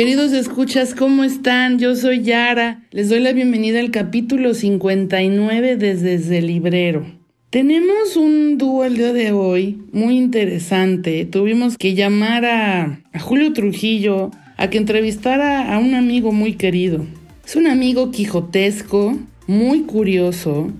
Queridos escuchas, ¿cómo están? Yo soy Yara. Les doy la bienvenida al capítulo 59 desde Desde Librero. Tenemos un dúo el día de hoy muy interesante. Tuvimos que llamar a, a Julio Trujillo a que entrevistara a un amigo muy querido. Es un amigo quijotesco, muy curioso,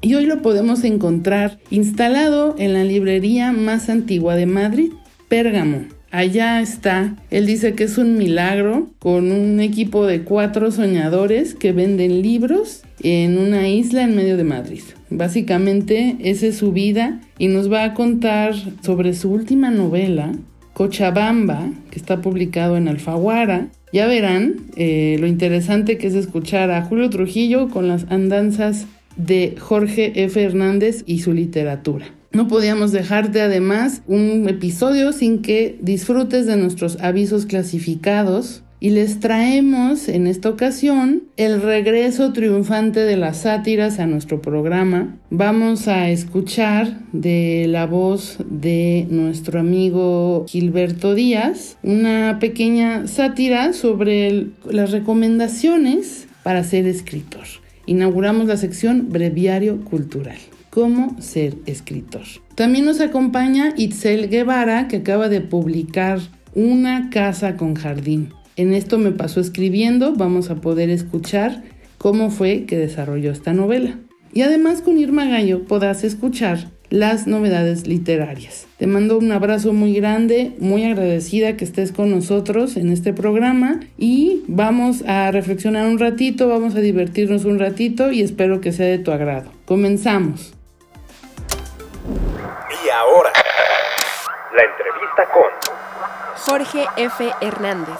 y hoy lo podemos encontrar instalado en la librería más antigua de Madrid, Pérgamo. Allá está. Él dice que es un milagro con un equipo de cuatro soñadores que venden libros en una isla en medio de Madrid. Básicamente esa es su vida y nos va a contar sobre su última novela, Cochabamba, que está publicado en Alfaguara. Ya verán eh, lo interesante que es escuchar a Julio Trujillo con las andanzas de Jorge F. Hernández y su literatura. No podíamos dejarte además un episodio sin que disfrutes de nuestros avisos clasificados y les traemos en esta ocasión el regreso triunfante de las sátiras a nuestro programa. Vamos a escuchar de la voz de nuestro amigo Gilberto Díaz una pequeña sátira sobre las recomendaciones para ser escritor. Inauguramos la sección Breviario Cultural cómo ser escritor. También nos acompaña Itzel Guevara, que acaba de publicar Una casa con jardín. En esto me pasó escribiendo, vamos a poder escuchar cómo fue que desarrolló esta novela. Y además con Irma Gallo podrás escuchar las novedades literarias. Te mando un abrazo muy grande, muy agradecida que estés con nosotros en este programa y vamos a reflexionar un ratito, vamos a divertirnos un ratito y espero que sea de tu agrado. Comenzamos. Ahora, la entrevista con Jorge F. Hernández.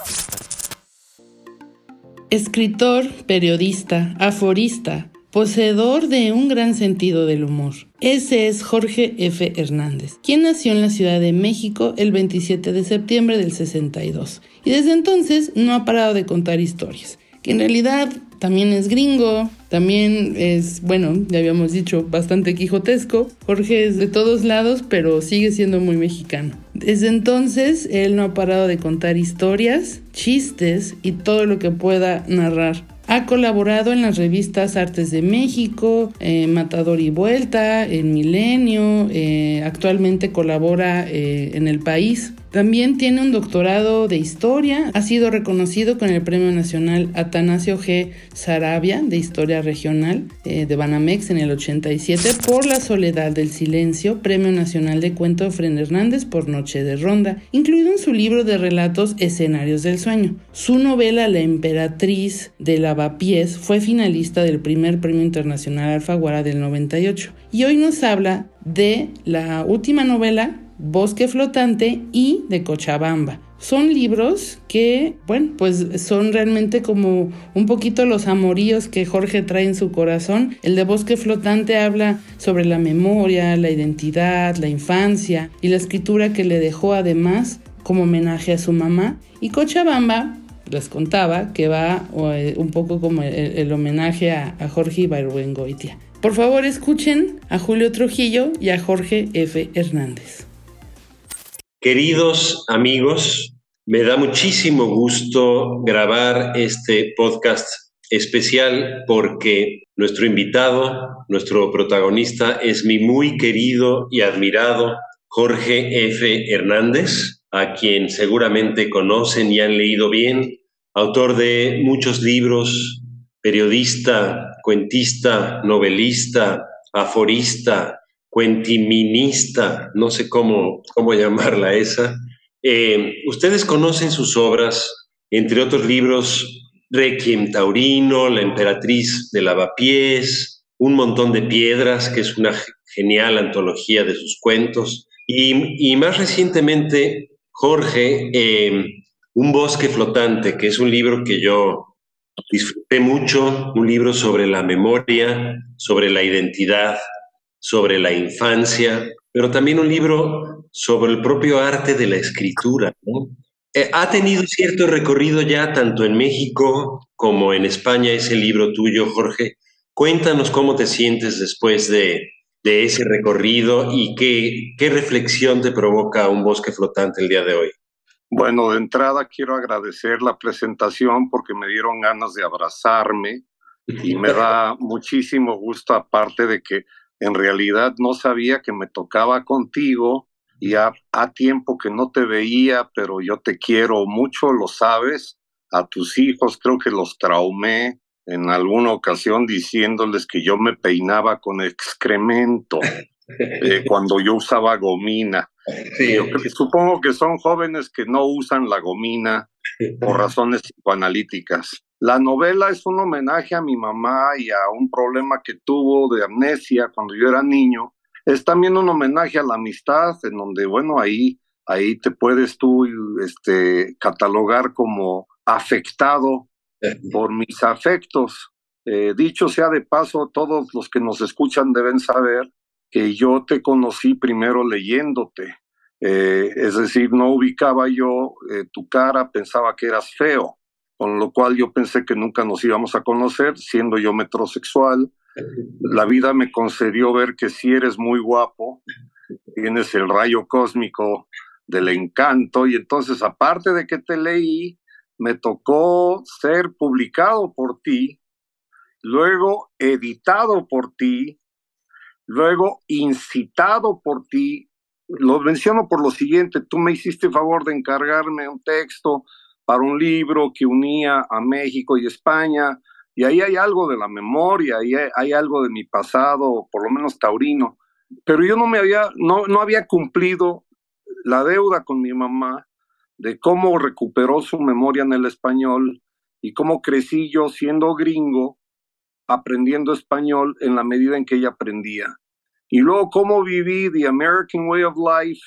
Escritor, periodista, aforista, poseedor de un gran sentido del humor. Ese es Jorge F. Hernández, quien nació en la Ciudad de México el 27 de septiembre del 62 y desde entonces no ha parado de contar historias, en realidad también es gringo, también es, bueno, ya habíamos dicho, bastante quijotesco. Jorge es de todos lados, pero sigue siendo muy mexicano. Desde entonces, él no ha parado de contar historias, chistes y todo lo que pueda narrar. Ha colaborado en las revistas Artes de México, eh, Matador y Vuelta, en Milenio, eh, actualmente colabora eh, en El País. También tiene un doctorado de historia, ha sido reconocido con el Premio Nacional Atanasio G. Sarabia de Historia Regional de Banamex en el 87 por La Soledad del Silencio, Premio Nacional de Cuento Fren Hernández por Noche de Ronda, incluido en su libro de relatos Escenarios del Sueño. Su novela La Emperatriz de Lavapiés fue finalista del primer Premio Internacional Alfaguara del 98 y hoy nos habla de la última novela Bosque Flotante y de Cochabamba. Son libros que, bueno, pues son realmente como un poquito los amoríos que Jorge trae en su corazón. El de Bosque Flotante habla sobre la memoria, la identidad, la infancia y la escritura que le dejó además como homenaje a su mamá. Y Cochabamba les contaba que va eh, un poco como el, homenaje a, a Jorge Ibargüengoitia. Por favor, escuchen a Julio Trujillo y a Jorge F. Hernández. Queridos amigos, me da muchísimo gusto grabar este podcast especial porque nuestro invitado, nuestro protagonista es mi muy querido y admirado Jorge F. Hernández, a quien seguramente conocen y han leído bien, autor de muchos libros, periodista, cuentista, novelista, aforista, cuentiminista, no sé cómo, cómo llamarla esa. Eh, ustedes conocen sus obras, entre otros libros, Requiem Taurino, La Emperatriz de Lavapiés, Un montón de piedras, que es una genial antología de sus cuentos, y, más recientemente, Jorge, eh, Un bosque flotante, que es un libro que yo disfruté mucho, un libro sobre la memoria, sobre la identidad, sobre la infancia, pero también un libro sobre el propio arte de la escritura. Eh, ha tenido cierto recorrido ya tanto en México como en España ese libro tuyo, Jorge. Cuéntanos cómo te sientes después de, de ese recorrido y qué, qué reflexión te provoca un bosque flotante el día de hoy. Bueno, de entrada quiero agradecer la presentación porque me dieron ganas de abrazarme y me da muchísimo gusto aparte de que en realidad no sabía que me tocaba contigo y a, tiempo que no te veía, pero yo te quiero mucho, lo sabes. A tus hijos creo que los traumé en alguna ocasión diciéndoles que yo me peinaba con excremento eh, cuando yo usaba gomina. supongo que son jóvenes que no usan la gomina por razones psicoanalíticas. La novela es un homenaje a mi mamá y a un problema que tuvo de amnesia cuando yo era niño. Es también un homenaje a la amistad, en donde, bueno, ahí, ahí te puedes tú este, catalogar como afectado por mis afectos. Eh, dicho sea de paso, todos los que nos escuchan deben saber que yo te conocí primero leyéndote. Eh, es decir, no ubicaba yo eh, tu cara, pensaba que eras feo con lo cual yo pensé que nunca nos íbamos a conocer, siendo yo metrosexual. La vida me concedió ver que si eres muy guapo, tienes el rayo cósmico del encanto, y entonces aparte de que te leí, me tocó ser publicado por ti, luego editado por ti, luego incitado por ti. Lo menciono por lo siguiente, tú me hiciste favor de encargarme un texto para un libro que unía a México y España, y ahí hay algo de la memoria, ahí hay, algo de mi pasado, por lo menos taurino, pero yo no me había, no, no había cumplido la deuda con mi mamá de cómo recuperó su memoria en el español y cómo crecí yo siendo gringo, aprendiendo español en la medida en que ella aprendía. Y luego cómo viví The American Way of Life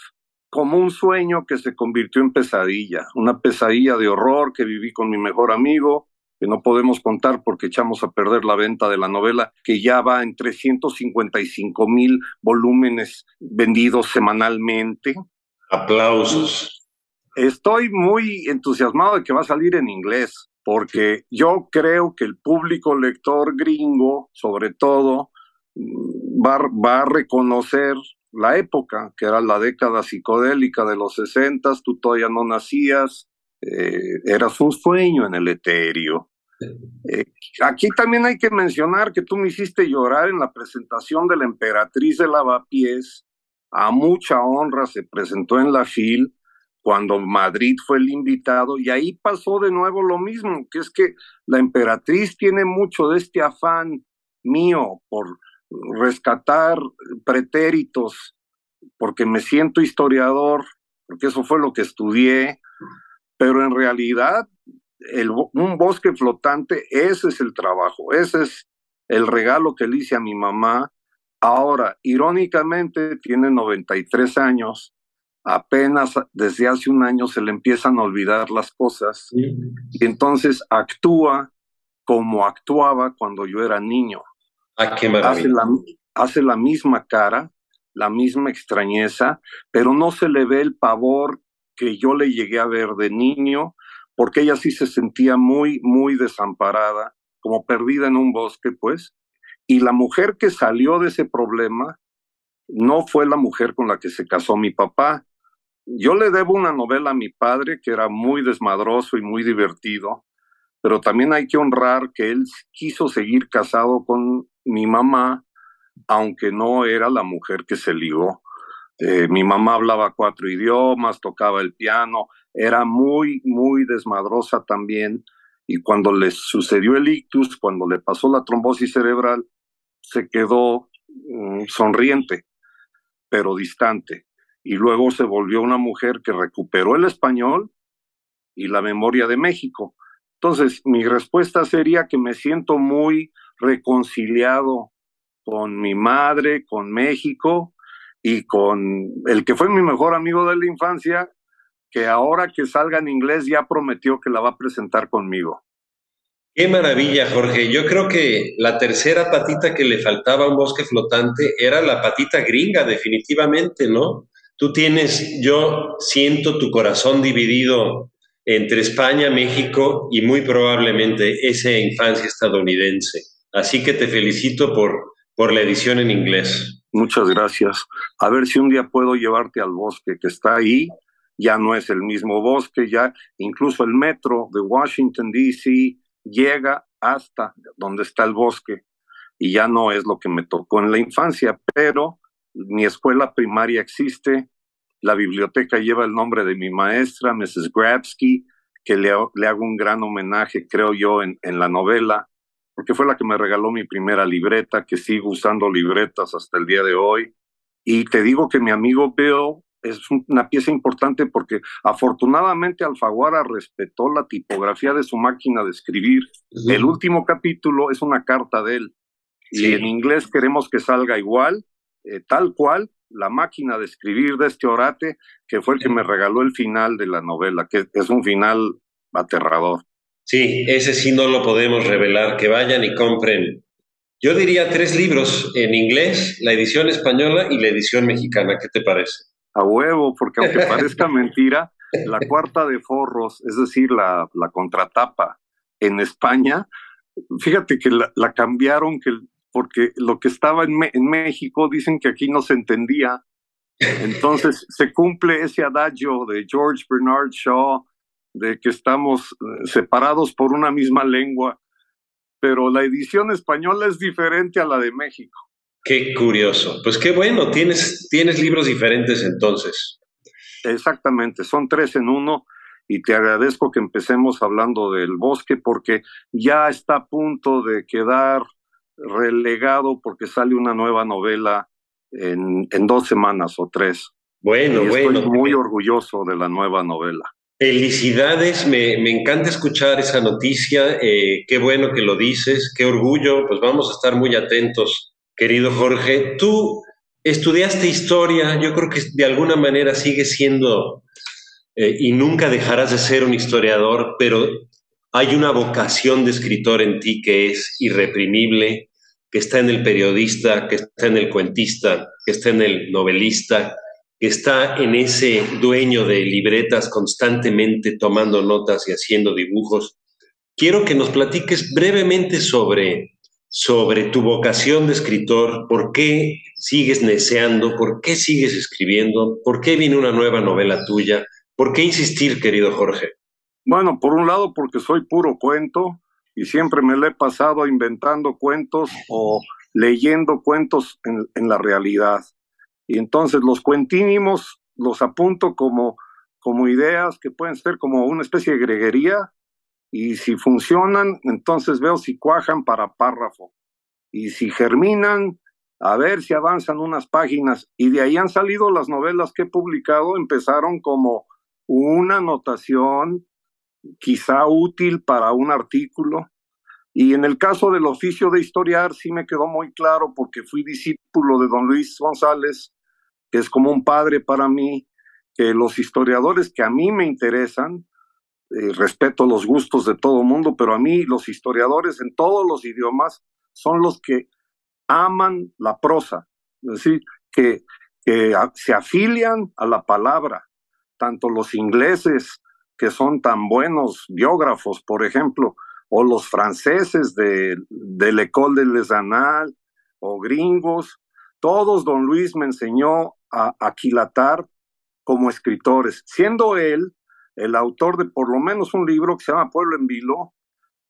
como un sueño que se convirtió en pesadilla, una pesadilla de horror que viví con mi mejor amigo, que no podemos contar porque echamos a perder la venta de la novela, que ya va en 355 mil volúmenes vendidos semanalmente. Aplausos. Estoy muy entusiasmado de que va a salir en inglés, porque yo creo que el público lector gringo, sobre todo, mm, va, va a reconocer la época, que era la década psicodélica de los sesentas, tú todavía no nacías, eh, eras un sueño en el etéreo. Eh, aquí también hay que mencionar que tú me hiciste llorar en la presentación de la emperatriz de Lavapiés, a mucha honra se presentó en la FIL cuando Madrid fue el invitado y ahí pasó de nuevo lo mismo, que es que la emperatriz tiene mucho de este afán mío por rescatar pretéritos, porque me siento historiador, porque eso fue lo que estudié, pero en realidad un bosque flotante, ese es el trabajo, ese es el regalo que le hice a mi mamá. Ahora, irónicamente, tiene 93 años, apenas desde hace un año se le empiezan a olvidar las cosas y entonces actúa como actuaba cuando yo era niño. Ah, hace, la, hace la misma cara, la misma extrañeza, pero no se le ve el pavor que yo le llegué a ver de niño, porque ella sí se sentía muy, muy desamparada, como perdida en un bosque, pues. Y la mujer que salió de ese problema no fue la mujer con la que se casó mi papá. Yo le debo una novela a mi padre que era muy desmadroso y muy divertido, pero también hay que honrar que él quiso seguir casado con mi mamá, aunque no era la mujer que se ligó. Eh, mi mamá hablaba cuatro idiomas, tocaba el piano, era muy, muy desmadrosa también. Y cuando le sucedió el ictus, cuando le pasó la trombosis cerebral, se quedó mm, sonriente, pero distante. Y luego se volvió una mujer que recuperó el español y la memoria de México. Entonces, mi respuesta sería que me siento muy reconciliado con mi madre, con México, y con el que fue mi mejor amigo de la infancia, que ahora que salga en inglés ya prometió que la va a presentar conmigo. Qué maravilla, Jorge. Yo creo que la tercera patita que le faltaba a un bosque flotante era la patita gringa, definitivamente, ¿no? Tú tienes, yo siento tu corazón dividido entre España, México y muy probablemente esa infancia estadounidense. Así que te felicito por, por la edición en inglés. Muchas gracias. A ver si un día puedo llevarte al bosque que está ahí. Ya no es el mismo bosque, ya incluso el metro de Washington, D.C. llega hasta donde está el bosque y ya no es lo que me tocó en la infancia, pero mi escuela primaria existe, la biblioteca lleva el nombre de mi maestra, Mrs. Grabsky, que le, le hago un gran homenaje, creo yo, en, en la novela porque fue la que me regaló mi primera libreta, que sigo usando libretas hasta el día de hoy. Y te digo que mi amigo Bill es una pieza importante porque afortunadamente Alfaguara respetó la tipografía de su máquina de escribir. El último capítulo es una carta de él. Y en inglés queremos que salga igual, eh, tal cual, la máquina de escribir de este orate, que fue el que me regaló el final de la novela, que es un final aterrador. Sí, ese sí no lo podemos revelar, que vayan y compren. Yo diría tres libros en inglés, la edición española y la edición mexicana. ¿Qué te parece? A huevo, porque aunque parezca mentira, la cuarta de forros, es decir, la, la contratapa en España, fíjate que la, cambiaron que, porque lo que estaba en, en México dicen que aquí no se entendía. Entonces se cumple ese adagio de George Bernard Shaw de que estamos eh, separados por una misma lengua, pero la edición española es diferente a la de México. Qué curioso. Pues qué bueno, tienes, tienes libros diferentes entonces. Exactamente, son tres en uno y te agradezco que empecemos hablando del bosque porque ya está a punto de quedar relegado porque sale una nueva novela en, en dos semanas o tres. Bueno, bueno. Estoy muy orgulloso de la nueva novela. Felicidades, me, encanta escuchar esa noticia, eh, qué bueno que lo dices, qué orgullo, pues vamos a estar muy atentos, querido Jorge. Tú estudiaste historia, yo creo que de alguna manera sigues siendo eh, y nunca dejarás de ser un historiador, pero hay una vocación de escritor en ti que es irreprimible, que está en el periodista, que está en el cuentista, que está en el novelista, que está en ese dueño de libretas constantemente tomando notas y haciendo dibujos. Quiero que nos platiques brevemente sobre, sobre tu vocación de escritor, por qué sigues neceando, por qué sigues escribiendo, por qué viene una nueva novela tuya, por qué insistir, querido Jorge. Bueno, por un lado porque soy puro cuento y siempre me lo he pasado inventando cuentos o leyendo cuentos en, en la realidad. Y entonces los cuentínimos los apunto como, como ideas que pueden ser como una especie de greguería y si funcionan, entonces veo si cuajan para párrafo. Y si germinan, a ver si avanzan unas páginas. Y de ahí han salido las novelas que he publicado, empezaron como una anotación quizá útil para un artículo. Y en el caso del oficio de historiar sí me quedó muy claro porque fui discípulo de don Luis González que es como un padre para mí, que los historiadores que a mí me interesan, eh, respeto los gustos de todo mundo, pero a mí los historiadores en todos los idiomas son los que aman la prosa, es decir, que se afilian a la palabra, tanto los ingleses, que son tan buenos biógrafos, por ejemplo, o los franceses de, de l'École de Les Annales, o gringos, todos don Luis me enseñó a aquilatar como escritores, siendo él el autor de por lo menos un libro que se llama Pueblo en Vilo,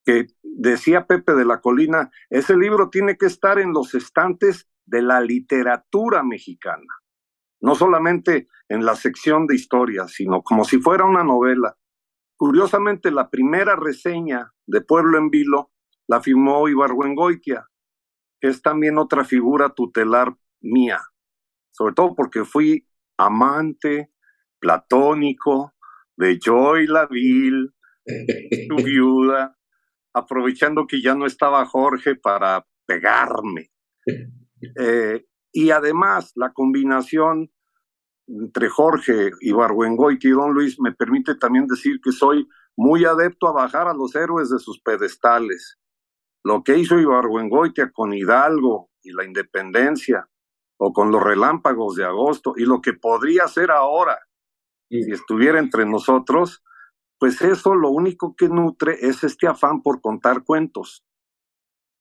que decía Pepe de la Colina, ese libro tiene que estar en los estantes de la literatura mexicana, no solamente en la sección de historia, sino como si fuera una novela. Curiosamente, la primera reseña de Pueblo en Vilo la firmó Ibargüengoitia, que es también otra figura tutelar mía, sobre todo porque fui amante platónico de Joy Laville, su viuda, aprovechando que ya no estaba Jorge para pegarme. Eh, y además, la combinación entre Jorge y Barbuengoy y Don Luis me permite también decir que soy muy adepto a bajar a los héroes de sus pedestales. Lo que hizo Ibargüengoitia con Hidalgo y la independencia, o con los relámpagos de agosto, y lo que podría ser ahora, si estuviera entre nosotros, pues eso lo único que nutre es este afán por contar cuentos.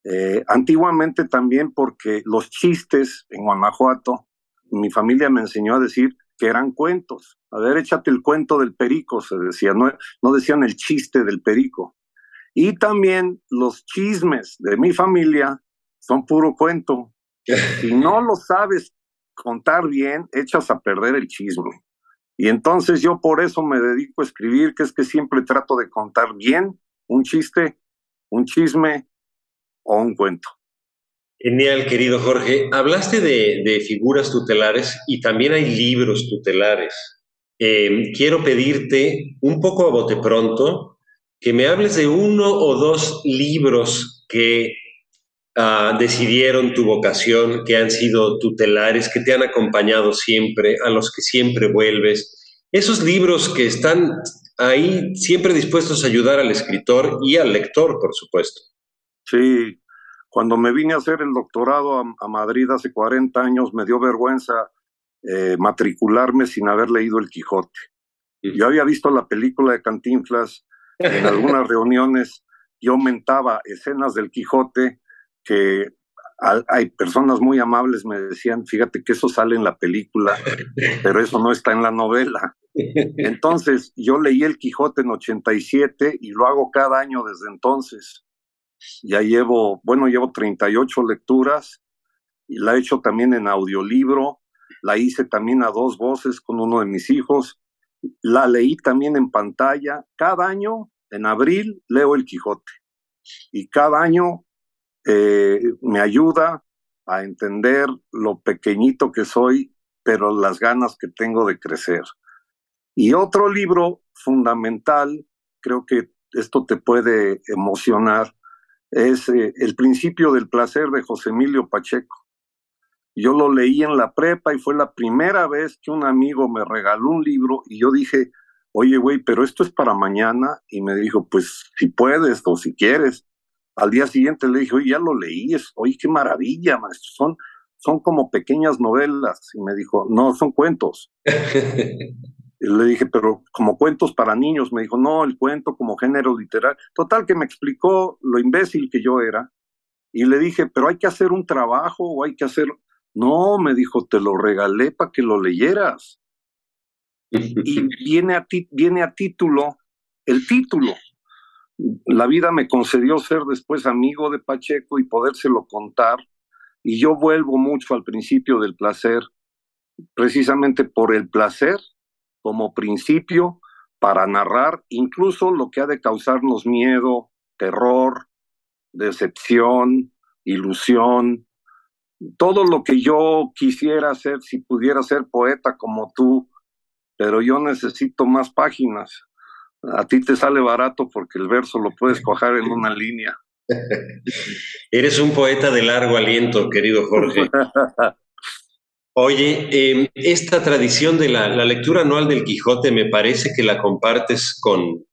Eh, antiguamente también porque los chistes en Guanajuato, mi familia me enseñó a decir que eran cuentos. A ver, échate el cuento del perico, se decía, no, no decían el chiste del perico. Y también los chismes de mi familia son puro cuento. Si no lo sabes contar bien, echas a perder el chisme. Y entonces yo por eso me dedico a escribir, que es que siempre trato de contar bien un chiste, un chisme o un cuento. Genial, querido Jorge. Hablaste de, figuras tutelares y también hay libros tutelares. Eh, quiero pedirte un poco a bote pronto que me hables de uno o dos libros que ah, decidieron tu vocación, que han sido tutelares, que te han acompañado siempre, a los que siempre vuelves. Esos libros que están ahí siempre dispuestos a ayudar al escritor y al lector, por supuesto. Sí, cuando me vine a hacer el doctorado a, Madrid hace 40 años, me dio vergüenza eh, matricularme sin haber leído El Quijote. Yo había visto la película de Cantinflas, en algunas reuniones yo mentaba escenas del Quijote que hay personas muy amables me decían, fíjate que eso sale en la película, pero eso no está en la novela. Entonces, yo leí El Quijote en 87 y lo hago cada año desde entonces. Ya llevo, bueno, llevo 38 lecturas y la he hecho también en audiolibro, la hice también a dos voces con uno de mis hijos la leí también en pantalla. Cada año, en abril, leo El Quijote. Y cada año eh, me ayuda a entender lo pequeñito que soy, pero las ganas que tengo de crecer. Y otro libro fundamental, creo que esto te puede emocionar, es eh, El principio del placer de José Emilio Pacheco. Yo lo leí en la prepa y fue la primera vez que un amigo me regaló un libro y yo dije, oye, güey, pero esto es para mañana. Y me dijo, pues si puedes o si quieres. Al día siguiente le dije, oye, ya lo leí, oye, qué maravilla, maestro. Son, son como pequeñas novelas. Y me dijo, no, son cuentos. le dije, pero como cuentos para niños. Me dijo, no, el cuento como género literario. Total, que me explicó lo imbécil que yo era. Y le dije, pero hay que hacer un trabajo o hay que hacer no, me dijo, te lo regalé para que lo leyeras. y viene a, ti, viene a título, el título. La vida me concedió ser después amigo de Pacheco y podérselo contar. Y yo vuelvo mucho al principio del placer, precisamente por el placer como principio para narrar incluso lo que ha de causarnos miedo, terror, decepción, ilusión, todo lo que yo quisiera hacer si pudiera ser poeta como tú, pero yo necesito más páginas. A ti te sale barato porque el verso lo puedes cojar en una línea. Eres un poeta de largo aliento, querido Jorge. Oye, em, esta tradición de la, la, lectura anual del Quijote me parece que la compartes con,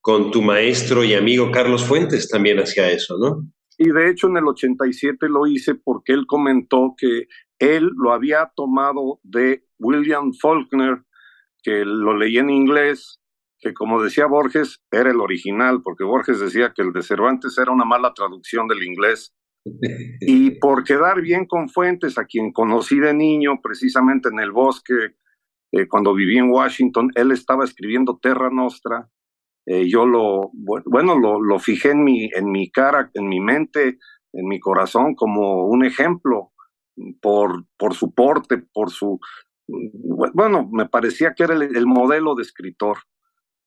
con tu maestro y amigo Carlos Fuentes también hacia eso, ¿no? Y de hecho en el 87 lo hice porque él comentó que él lo había tomado de William Faulkner, que lo leí en inglés, que como decía Borges, era el original, porque Borges decía que el de Cervantes era una mala traducción del inglés. Y por quedar bien con Fuentes, a quien conocí de niño, precisamente en el bosque, eh, cuando viví en Washington, él estaba escribiendo Terra Nostra. Eh, yo lo, bueno, lo, lo, fijé en mi, en mi cara, en mi mente, en mi corazón como un ejemplo por, por su porte, por su... Bueno, me parecía que era el, modelo de escritor.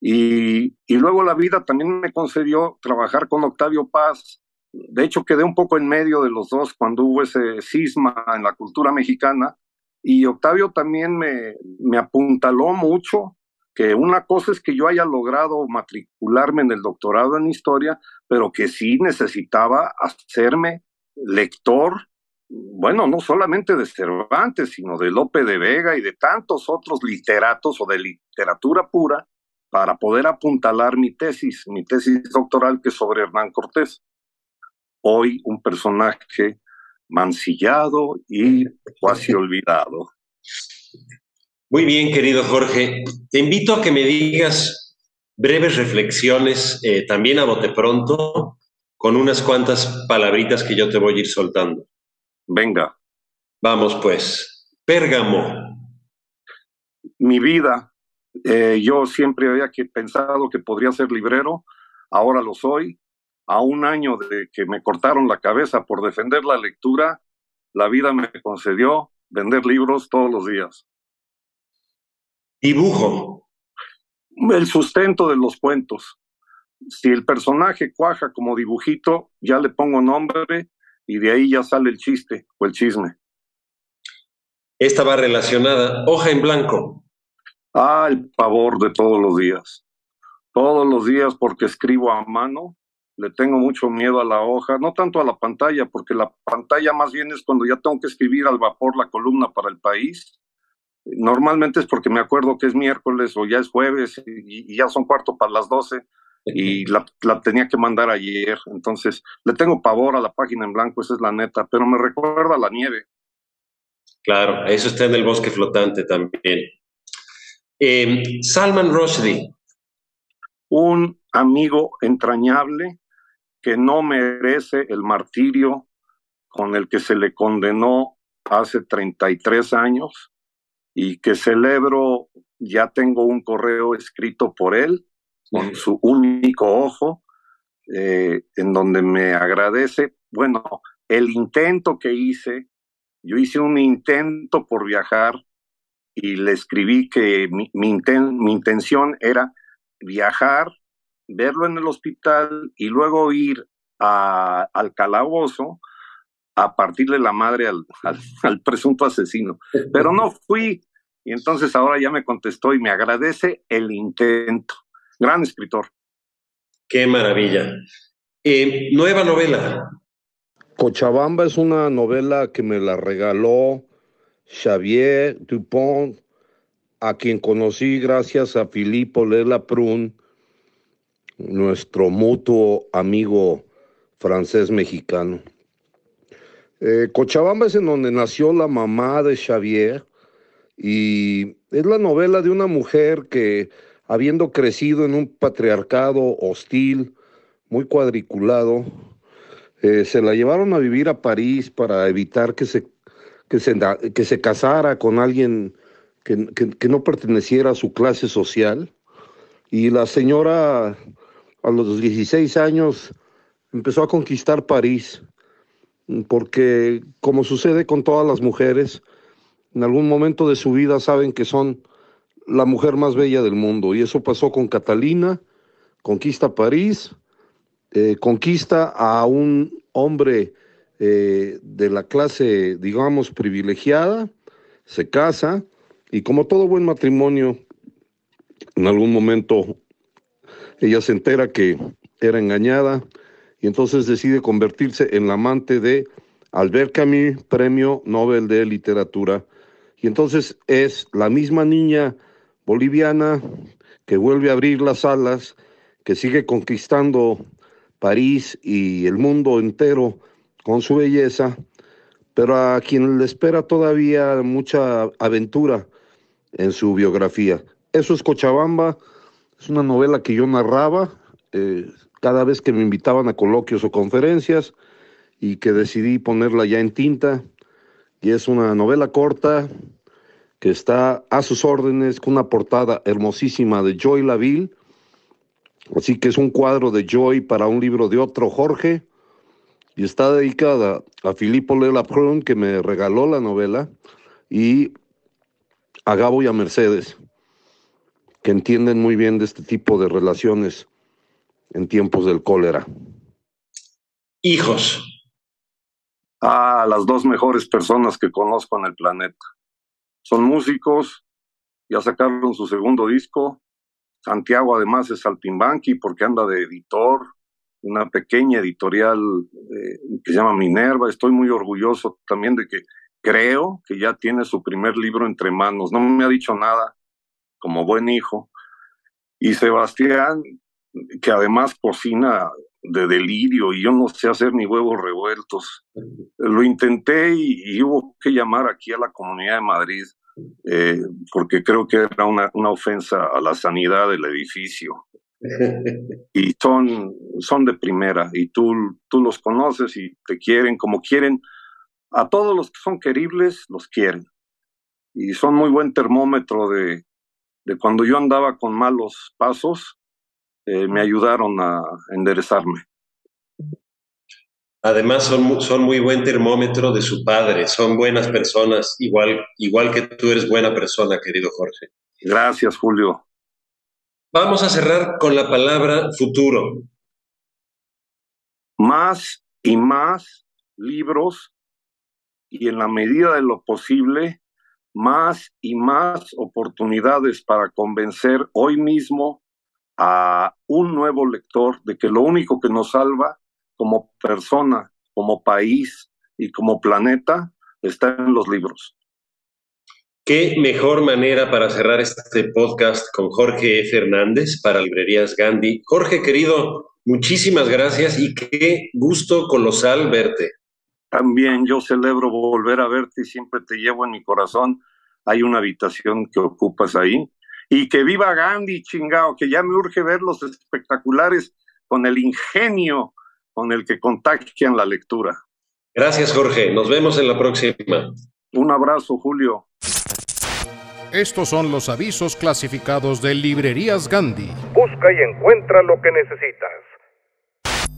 Y, y, luego la vida también me concedió trabajar con Octavio Paz. De hecho, quedé un poco en medio de los dos cuando hubo ese cisma en la cultura mexicana. Y Octavio también me, me apuntaló mucho que una cosa es que yo haya logrado matricularme en el doctorado en historia, pero que sí necesitaba hacerme lector, bueno, no solamente de Cervantes, sino de Lope de Vega y de tantos otros literatos o de literatura pura, para poder apuntalar mi tesis, mi tesis doctoral que es sobre Hernán Cortés. Hoy un personaje mancillado y casi olvidado. Muy bien, querido Jorge. Te invito a que me digas breves reflexiones, eh, también a bote pronto, con unas cuantas palabritas que yo te voy a ir soltando. Venga. Vamos pues. Pérgamo. Mi vida. Eh, yo siempre había que, pensado que podría ser librero, ahora lo soy. A un año de que me cortaron la cabeza por defender la lectura, la vida me concedió vender libros todos los días. Dibujo. El sustento de los cuentos. Si el personaje cuaja como dibujito, ya le pongo nombre y de ahí ya sale el chiste o el chisme. Esta va relacionada. Hoja en blanco. Ah, el pavor de todos los días. Todos los días porque escribo a mano, le tengo mucho miedo a la hoja, no tanto a la pantalla, porque la pantalla más bien es cuando ya tengo que escribir al vapor la columna para el país Normalmente es porque me acuerdo que es miércoles o ya es jueves y, ya son cuarto para las doce y la, tenía que mandar ayer. Entonces, le tengo pavor a la página en blanco, esa es la neta, pero me recuerda a la nieve. Claro, eso está en el bosque flotante también. Em, Salman Rushdie. Un amigo entrañable que no merece el martirio con el que se le condenó hace 33 años y que celebro, ya tengo un correo escrito por él, con su único ojo, eh, en donde me agradece, bueno, el intento que hice, yo hice un intento por viajar y le escribí que mi, mi intención era viajar, verlo en el hospital y luego ir a, al calabozo a partirle la madre al, al, presunto asesino. Pero no fui. Y entonces ahora ya me contestó y me agradece el intento. Gran escritor. Qué maravilla. Eh, nueva novela. Cochabamba es una novela que me la regaló Xavier Dupont, a quien conocí gracias a Filippo Lela Prun, nuestro mutuo amigo francés mexicano. Eh, Cochabamba es en donde nació la mamá de Xavier y es la novela de una mujer que, habiendo crecido en un patriarcado hostil, muy cuadriculado, eh, se la llevaron a vivir a París para evitar que se, que se, que se casara con alguien que, que no perteneciera a su clase social. Y la señora, a los 16 años, empezó a conquistar París porque como sucede con todas las mujeres, en algún momento de su vida saben que son la mujer más bella del mundo. Y eso pasó con Catalina, conquista París, eh, conquista a un hombre eh, de la clase, digamos, privilegiada, se casa y como todo buen matrimonio, en algún momento ella se entera que era engañada y entonces decide convertirse en la amante de Albert Camus, Premio Nobel de Literatura. Y entonces es la misma niña boliviana que vuelve a abrir las alas, que sigue conquistando París y el mundo entero con su belleza, pero a quien le espera todavía mucha aventura en su biografía. Eso es Cochabamba. Es una novela que yo narraba eh, cada vez que me invitaban a coloquios o conferencias y que decidí ponerla ya en tinta. Y es una novela corta que está a sus órdenes con una portada hermosísima de Joy Laville. Así que es un cuadro de Joy para un libro de otro Jorge y está dedicada a Filippo Lela Prun, que me regaló la novela, y a Gabo y a Mercedes, que entienden muy bien de este tipo de relaciones en tiempos del cólera. Hijos. Ah, las dos mejores personas que conozco en el planeta. Son músicos, ya sacaron su segundo disco. Santiago además es saltimbanqui porque anda de editor, una pequeña editorial eh, que se llama Minerva. Estoy muy orgulloso también de que creo que ya tiene su primer libro entre manos. No me ha dicho nada como buen hijo. Y Sebastián, que además cocina de delirio y yo no sé hacer ni huevos revueltos. Lo intenté y, hubo que llamar aquí a la Comunidad de Madrid eh, porque creo que era una, una ofensa a la sanidad del edificio y son, son de primera y tú, tú los conoces y te quieren como quieren. A todos los que son queribles los quieren y son muy buen termómetro de, de cuando yo andaba con malos pasos, eh, me ayudaron a enderezarme. Además son, son muy buen termómetro de su padre, son buenas personas, igual, igual que tú eres buena persona, querido Jorge. Gracias, Julio. Vamos a cerrar con la palabra futuro. Más y más libros y en la medida de lo posible, más y más oportunidades para convencer hoy mismo a un nuevo lector de que lo único que nos salva como persona, como país y como planeta está en los libros. Qué mejor manera para cerrar este podcast con Jorge Fernández para Librerías Gandhi. Jorge, querido, muchísimas gracias y qué gusto colosal verte. También yo celebro volver a verte y siempre te llevo en mi corazón. Hay una habitación que ocupas ahí. Y que viva Gandhi, chingao, que ya me urge ver los espectaculares con el ingenio con el que contagian la lectura. Gracias, Jorge. Nos vemos en la próxima. Un abrazo, Julio. Estos son los avisos clasificados de Librerías Gandhi. Busca y encuentra lo que necesitas.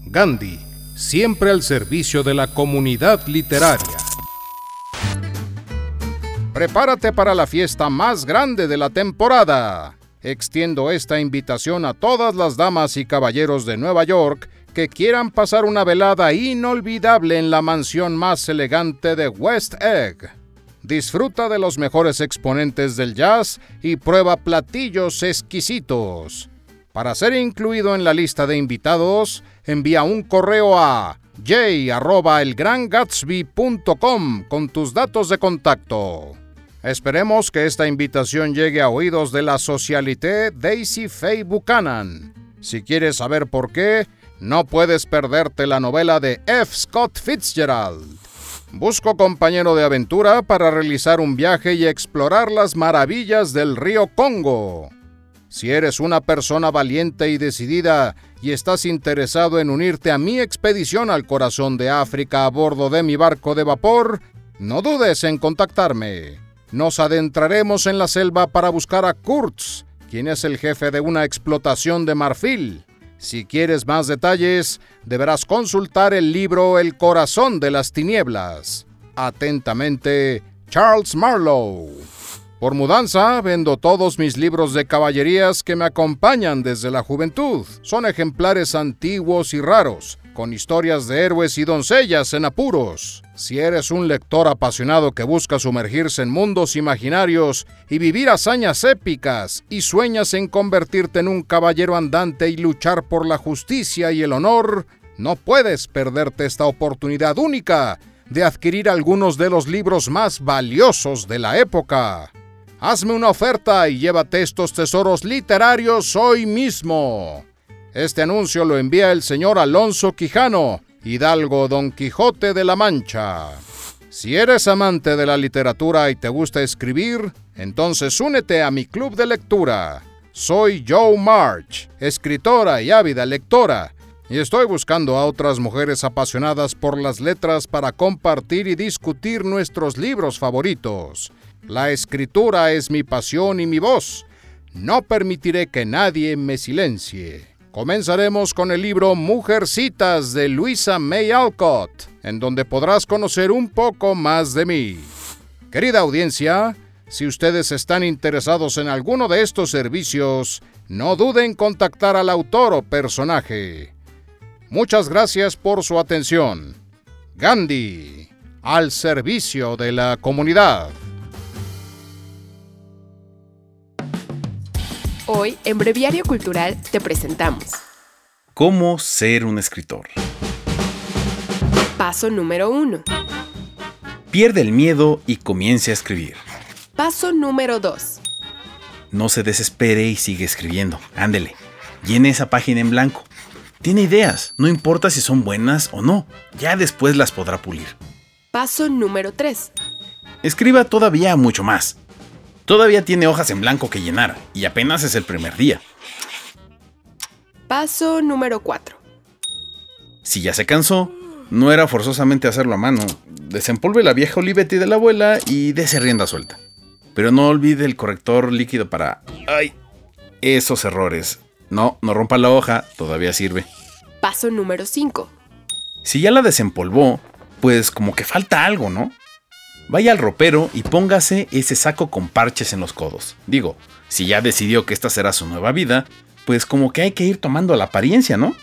Gandhi, siempre al servicio de la comunidad literaria. Prepárate para la fiesta más grande de la temporada. Extiendo esta invitación a todas las damas y caballeros de Nueva York que quieran pasar una velada inolvidable en la mansión más elegante de West Egg. Disfruta de los mejores exponentes del jazz y prueba platillos exquisitos. Para ser incluido en la lista de invitados, envía un correo a j.elgrangatsby.com con tus datos de contacto. Esperemos que esta invitación llegue a oídos de la socialité Daisy Faye Buchanan. Si quieres saber por qué, no puedes perderte la novela de F. Scott Fitzgerald. Busco compañero de aventura para realizar un viaje y explorar las maravillas del río Congo. Si eres una persona valiente y decidida y estás interesado en unirte a mi expedición al corazón de África a bordo de mi barco de vapor, no dudes en contactarme. Nos adentraremos en la selva para buscar a Kurtz, quien es el jefe de una explotación de marfil. Si quieres más detalles, deberás consultar el libro El corazón de las tinieblas. Atentamente, Charles Marlowe. Por mudanza, vendo todos mis libros de caballerías que me acompañan desde la juventud. Son ejemplares antiguos y raros, con historias de héroes y doncellas en apuros. Si eres un lector apasionado que busca sumergirse en mundos imaginarios y vivir hazañas épicas y sueñas en convertirte en un caballero andante y luchar por la justicia y el honor, no puedes perderte esta oportunidad única de adquirir algunos de los libros más valiosos de la época. Hazme una oferta y llévate estos tesoros literarios hoy mismo. Este anuncio lo envía el señor Alonso Quijano, Hidalgo Don Quijote de la Mancha. Si eres amante de la literatura y te gusta escribir, entonces únete a mi club de lectura. Soy Joe March, escritora y ávida lectora, y estoy buscando a otras mujeres apasionadas por las letras para compartir y discutir nuestros libros favoritos. La escritura es mi pasión y mi voz. No permitiré que nadie me silencie. Comenzaremos con el libro Mujercitas de Luisa May Alcott, en donde podrás conocer un poco más de mí. Querida audiencia, si ustedes están interesados en alguno de estos servicios, no duden en contactar al autor o personaje. Muchas gracias por su atención. Gandhi, al servicio de la comunidad. Hoy, en Breviario Cultural, te presentamos ¿Cómo ser un escritor? Paso número 1. Pierde el miedo y comience a escribir. Paso número 2. No se desespere y sigue escribiendo. Ándele. Llene esa página en blanco. Tiene ideas, no importa si son buenas o no. Ya después las podrá pulir. Paso número 3. Escriba todavía mucho más. Todavía tiene hojas en blanco que llenar y apenas es el primer día. Paso número 4. Si ya se cansó, no era forzosamente hacerlo a mano. Desempolve la vieja Olivetti de la abuela y dése rienda suelta. Pero no olvide el corrector líquido para... ¡Ay! Esos errores. No, no rompa la hoja, todavía sirve. Paso número 5. Si ya la desempolvó, pues como que falta algo, ¿no? Vaya al ropero y póngase ese saco con parches en los codos. Digo, si ya decidió que esta será su nueva vida, pues como que hay que ir tomando la apariencia, ¿no?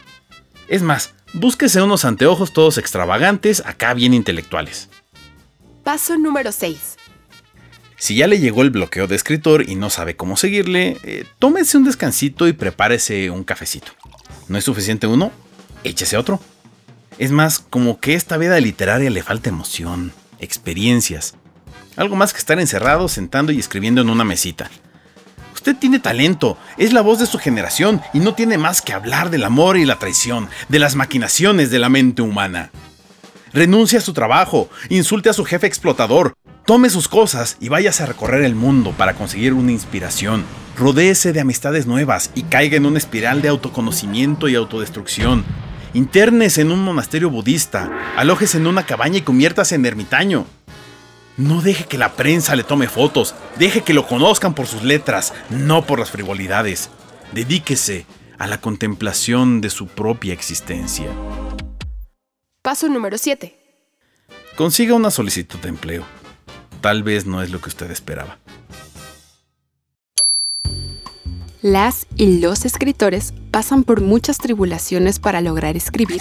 Es más, búsquese unos anteojos todos extravagantes, acá bien intelectuales. Paso número 6. Si ya le llegó el bloqueo de escritor y no sabe cómo seguirle, eh, tómese un descansito y prepárese un cafecito. ¿No es suficiente uno? Échese otro. Es más, como que esta vida literaria le falta emoción experiencias. Algo más que estar encerrado, sentando y escribiendo en una mesita. Usted tiene talento, es la voz de su generación y no tiene más que hablar del amor y la traición, de las maquinaciones de la mente humana. Renuncie a su trabajo, insulte a su jefe explotador, tome sus cosas y váyase a recorrer el mundo para conseguir una inspiración. Rodéese de amistades nuevas y caiga en una espiral de autoconocimiento y autodestrucción. Internes en un monasterio budista, alojes en una cabaña y conviértase en ermitaño. No deje que la prensa le tome fotos, deje que lo conozcan por sus letras, no por las frivolidades. Dedíquese a la contemplación de su propia existencia. Paso número 7. Consiga una solicitud de empleo. Tal vez no es lo que usted esperaba. Las y los escritores pasan por muchas tribulaciones para lograr escribir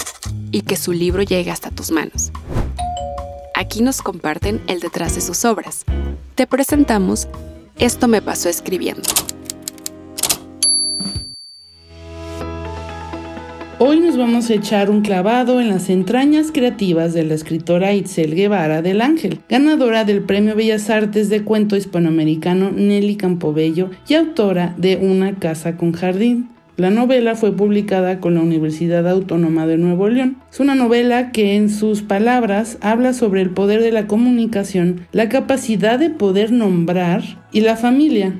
y que su libro llegue hasta tus manos. Aquí nos comparten el detrás de sus obras. Te presentamos Esto me pasó escribiendo. Hoy nos vamos a echar un clavado en las entrañas creativas de la escritora Itzel Guevara del Ángel, ganadora del Premio Bellas Artes de Cuento Hispanoamericano Nelly Campobello y autora de Una casa con jardín. La novela fue publicada con la Universidad Autónoma de Nuevo León. Es una novela que en sus palabras habla sobre el poder de la comunicación, la capacidad de poder nombrar y la familia,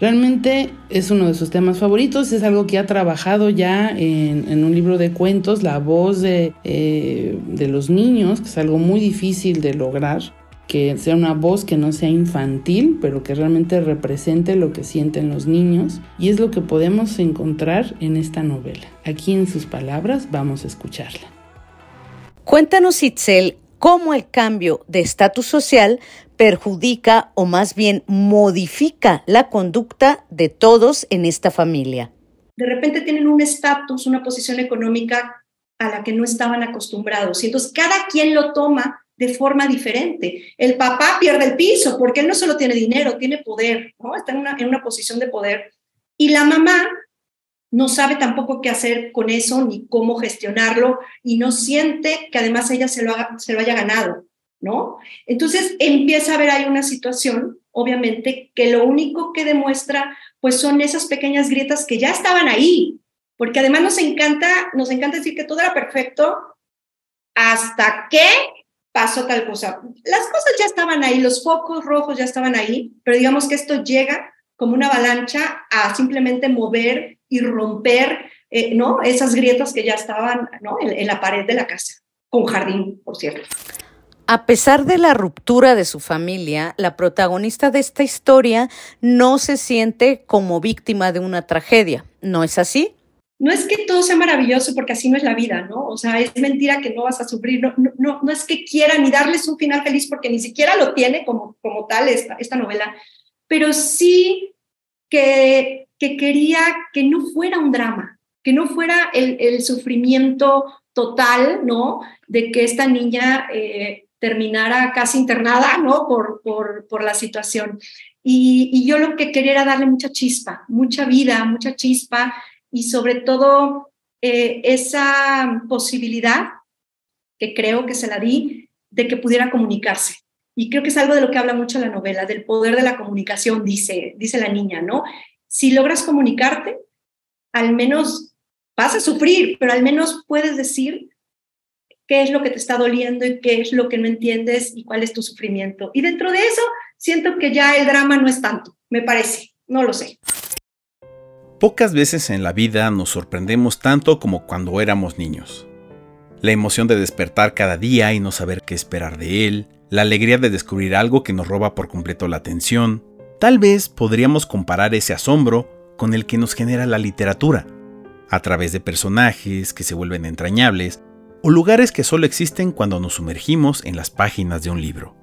Realmente es uno de sus temas favoritos, es algo que ha trabajado ya en, un libro de cuentos, la voz de, eh, de los niños, que es algo muy difícil de lograr, que sea una voz que no sea infantil, pero que realmente represente lo que sienten los niños, y es lo que podemos encontrar en esta novela. Aquí en sus palabras vamos a escucharla. Cuéntanos, Itzel, cómo el cambio de estatus social perjudica o más bien modifica la conducta de todos en esta familia. De repente tienen un estatus, una posición económica a la que no estaban acostumbrados y entonces cada quien lo toma de forma diferente. El papá pierde el piso porque él no solo tiene dinero, tiene poder, está en una, en una posición de poder. Y la mamá no sabe tampoco qué hacer con eso ni cómo gestionarlo y no siente que además ella se lo, se lo haya ganado. ¿No? Entonces empieza a haber ahí una situación, obviamente, que lo único que demuestra, pues son esas pequeñas grietas que ya estaban ahí, porque además nos encanta, nos encanta decir que todo era perfecto hasta que pasó tal cosa. Las cosas ya estaban ahí, los focos rojos ya estaban ahí, pero digamos que esto llega como una avalancha a simplemente mover y romper eh, ¿no? esas grietas que ya estaban ¿no? en, en la pared de la casa, con jardín, por cierto. A pesar de la ruptura de su familia, la protagonista de esta historia no se siente como víctima de una tragedia. ¿No es así? no es que todo sea maravilloso porque así no es la vida, ¿no? O sea, es mentira que no vas a sufrir, no, no, no es que quiera ni darles un final feliz porque ni siquiera lo tiene como, como tal esta, esta novela, pero sí que, que quería que no fuera un drama, que no fuera el, el sufrimiento total, ¿no? De que esta niña eh, terminara casi internada, ¿no? Por, por, por la situación. Y, yo lo que quería era darle mucha chispa, mucha vida, mucha chispa y sobre todo eh, esa posibilidad que creo que se la di de que pudiera comunicarse. Y creo que es algo de lo que habla mucho la novela, del poder de la comunicación, dice, dice la niña, ¿no? Si logras comunicarte, al menos vas a sufrir, pero al menos puedes decir qué es lo que te está doliendo y qué es lo que no entiendes y cuál es tu sufrimiento. Y dentro de eso, siento que ya el drama no es tanto, me parece, no lo sé. Pocas veces en la vida nos sorprendemos tanto como cuando éramos niños. La emoción de despertar cada día y no saber qué esperar de él, la alegría de descubrir algo que nos roba por completo la atención, tal vez podríamos comparar ese asombro con el que nos genera la literatura, a través de personajes que se vuelven entrañables o lugares que solo existen cuando nos sumergimos en las páginas de un libro.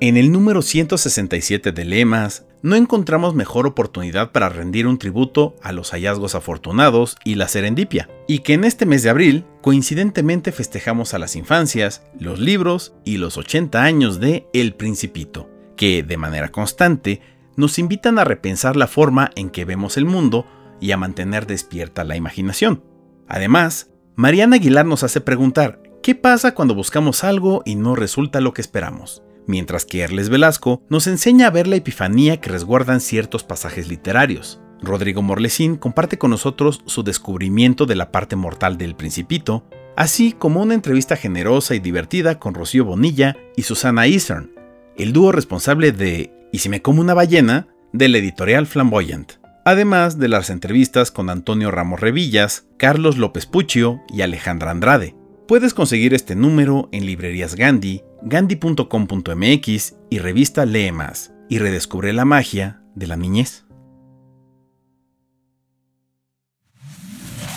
En el número 167 de Lemas, no encontramos mejor oportunidad para rendir un tributo a los hallazgos afortunados y la serendipia, y que en este mes de abril, coincidentemente festejamos a las infancias, los libros y los 80 años de El Principito, que de manera constante nos invitan a repensar la forma en que vemos el mundo y a mantener despierta la imaginación. Además, Mariana Aguilar nos hace preguntar, ¿qué pasa cuando buscamos algo y no resulta lo que esperamos? mientras que Erles Velasco nos enseña a ver la epifanía que resguardan ciertos pasajes literarios. Rodrigo Morlesín comparte con nosotros su descubrimiento de la parte mortal del Principito, así como una entrevista generosa y divertida con Rocío Bonilla y Susana Eastern, el dúo responsable de ¿Y si me como una ballena? del editorial Flamboyant, además de las entrevistas con Antonio Ramos Revillas, Carlos López Puccio y Alejandra Andrade. Puedes conseguir este número en librerías Gandhi, gandhi.com.mx y revista Lee Más y redescubre la magia de la niñez.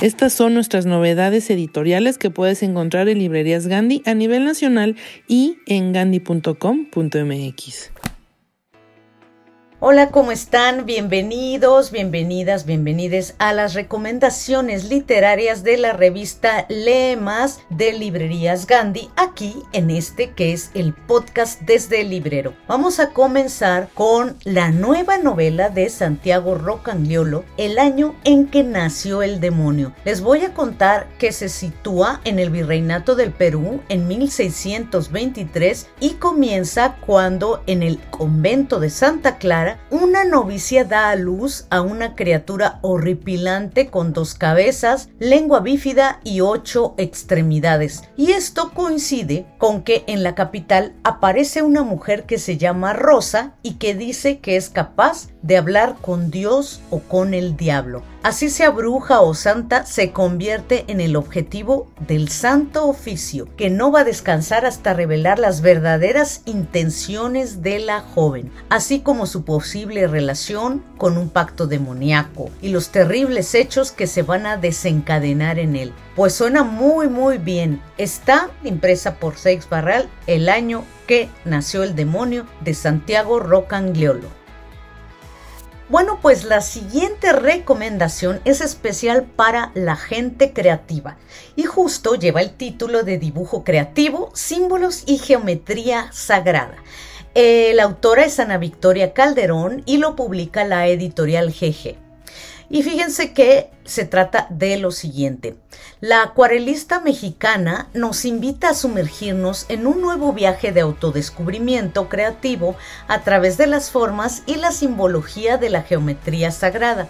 Estas son nuestras novedades editoriales que puedes encontrar en librerías Gandhi a nivel nacional y en gandhi.com.mx. Hola, ¿cómo están? Bienvenidos, bienvenidas, bienvenides a las recomendaciones literarias de la revista Lee Más de Librerías Gandhi, aquí en este que es el podcast desde el librero. Vamos a comenzar con la nueva novela de Santiago Rocangliolo, El año en que nació el demonio. Les voy a contar que se sitúa en el Virreinato del Perú en 1623 y comienza cuando en el convento de Santa Clara una novicia da a luz a una criatura horripilante con dos cabezas, lengua bífida y ocho extremidades. Y esto coincide con que en la capital aparece una mujer que se llama Rosa y que dice que es capaz de hablar con Dios o con el diablo. Así sea bruja o santa, se convierte en el objetivo del santo oficio, que no va a descansar hasta revelar las verdaderas intenciones de la joven, así como su posible relación con un pacto demoníaco y los terribles hechos que se van a desencadenar en él. Pues suena muy muy bien. Está impresa por Seix Barral el año que nació el demonio de Santiago Rocangliolo. Bueno, pues la siguiente recomendación es especial para la gente creativa y justo lleva el título de dibujo creativo, símbolos y geometría sagrada. la autora es Ana Victoria Calderón y lo publica la editorial GG. Y fíjense que se trata de lo siguiente. La acuarelista mexicana nos invita a sumergirnos en un nuevo viaje de autodescubrimiento creativo a través de las formas y la simbología de la geometría sagrada.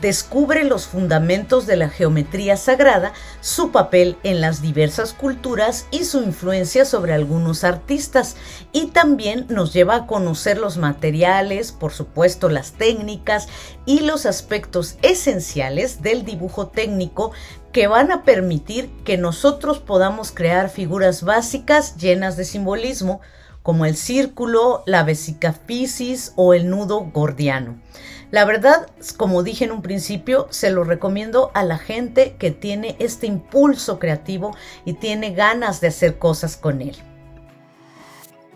Descubre los fundamentos de la geometría sagrada, su papel en las diversas culturas y su influencia sobre algunos artistas. Y también nos lleva a conocer los materiales, por supuesto las técnicas y los aspectos esenciales del dibujo técnico que van a permitir que nosotros podamos crear figuras básicas llenas de simbolismo, como el círculo, la vesicafisis o el nudo gordiano. La verdad, como dije en un principio, se lo recomiendo a la gente que tiene este impulso creativo y tiene ganas de hacer cosas con él.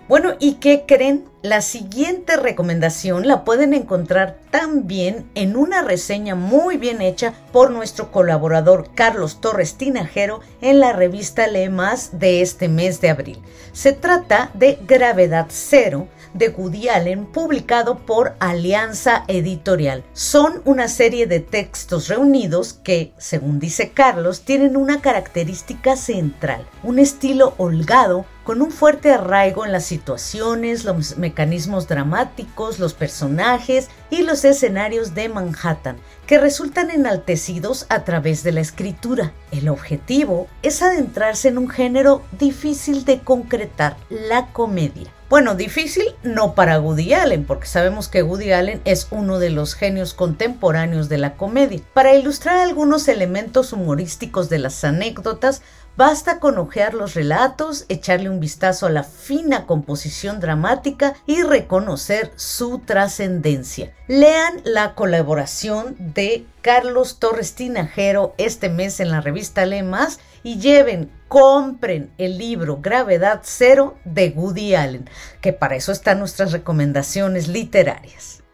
Bueno, ¿y qué creen? La siguiente recomendación la pueden encontrar también en una reseña muy bien hecha por nuestro colaborador Carlos Torres Tinajero en la revista Lee Más de este mes de abril. Se trata de Gravedad Cero de Woody Allen publicado por Alianza Editorial. Son una serie de textos reunidos que, según dice Carlos, tienen una característica central, un estilo holgado con un fuerte arraigo en las situaciones, los mecanismos dramáticos, los personajes y los escenarios de Manhattan, que resultan enaltecidos a través de la escritura. El objetivo es adentrarse en un género difícil de concretar, la comedia. Bueno, difícil no para Woody Allen, porque sabemos que Woody Allen es uno de los genios contemporáneos de la comedia. Para ilustrar algunos elementos humorísticos de las anécdotas, Basta con ojear los relatos, echarle un vistazo a la fina composición dramática y reconocer su trascendencia. Lean la colaboración de Carlos Torres Tinajero este mes en la revista Lemas y lleven, compren el libro Gravedad Cero de Woody Allen, que para eso están nuestras recomendaciones literarias.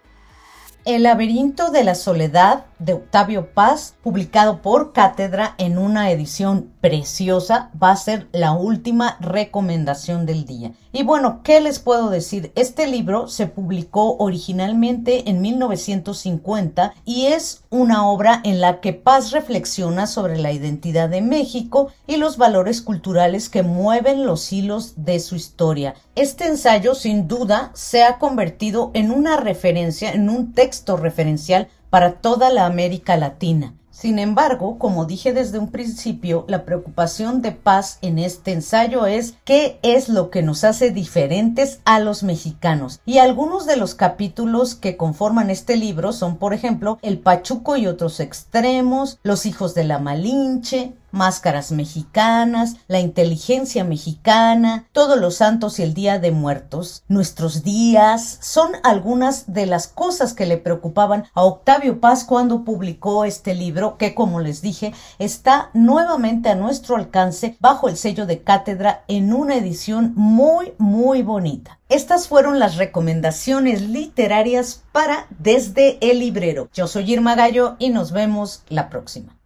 El laberinto de la soledad de Octavio Paz, publicado por Cátedra en una edición preciosa, va a ser la última recomendación del día. Y bueno, ¿qué les puedo decir? Este libro se publicó originalmente en 1950 y es una obra en la que Paz reflexiona sobre la identidad de México y los valores culturales que mueven los hilos de su historia. Este ensayo sin duda se ha convertido en una referencia, en un texto referencial para toda la América Latina. Sin embargo, como dije desde un principio, la preocupación de paz en este ensayo es qué es lo que nos hace diferentes a los mexicanos. Y algunos de los capítulos que conforman este libro son, por ejemplo, El Pachuco y otros extremos, Los hijos de la Malinche, máscaras mexicanas, la inteligencia mexicana, todos los santos y el Día de Muertos, nuestros días, son algunas de las cosas que le preocupaban a Octavio Paz cuando publicó este libro que, como les dije, está nuevamente a nuestro alcance bajo el sello de cátedra en una edición muy, muy bonita. Estas fueron las recomendaciones literarias para Desde el Librero. Yo soy Irma Gallo y nos vemos la próxima.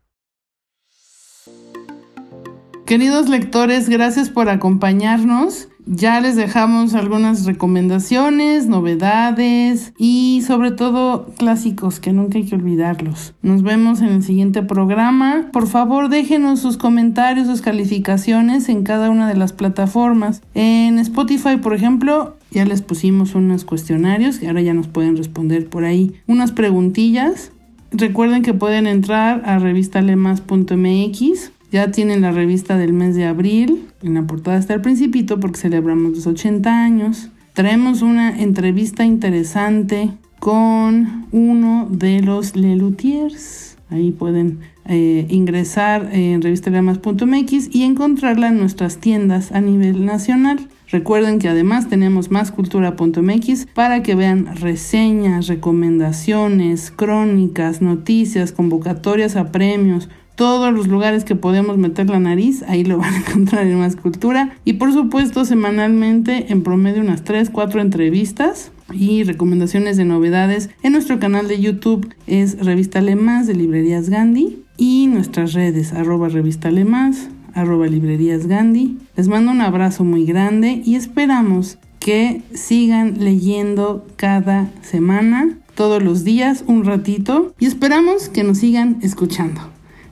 Queridos lectores, gracias por acompañarnos. Ya les dejamos algunas recomendaciones, novedades y sobre todo clásicos que nunca hay que olvidarlos. Nos vemos en el siguiente programa. Por favor, déjenos sus comentarios, sus calificaciones en cada una de las plataformas. En Spotify, por ejemplo, ya les pusimos unos cuestionarios que ahora ya nos pueden responder por ahí. Unas preguntillas. Recuerden que pueden entrar a revistalemas.mx ya tienen la revista del mes de abril. En la portada está el principito porque celebramos los 80 años. Traemos una entrevista interesante con uno de los Lelutiers. Ahí pueden eh, ingresar en revistalemas.mx y encontrarla en nuestras tiendas a nivel nacional. Recuerden que además tenemos máscultura.mx para que vean reseñas, recomendaciones, crónicas, noticias, convocatorias a premios, todos los lugares que podemos meter la nariz, ahí lo van a encontrar en Más Cultura. Y por supuesto, semanalmente, en promedio, unas 3, 4 entrevistas y recomendaciones de novedades en nuestro canal de YouTube es Revista Más de Librerías Gandhi y nuestras redes arroba Revista Más, arroba Librerías Gandhi. Les mando un abrazo muy grande y esperamos que sigan leyendo cada semana, todos los días, un ratito y esperamos que nos sigan escuchando.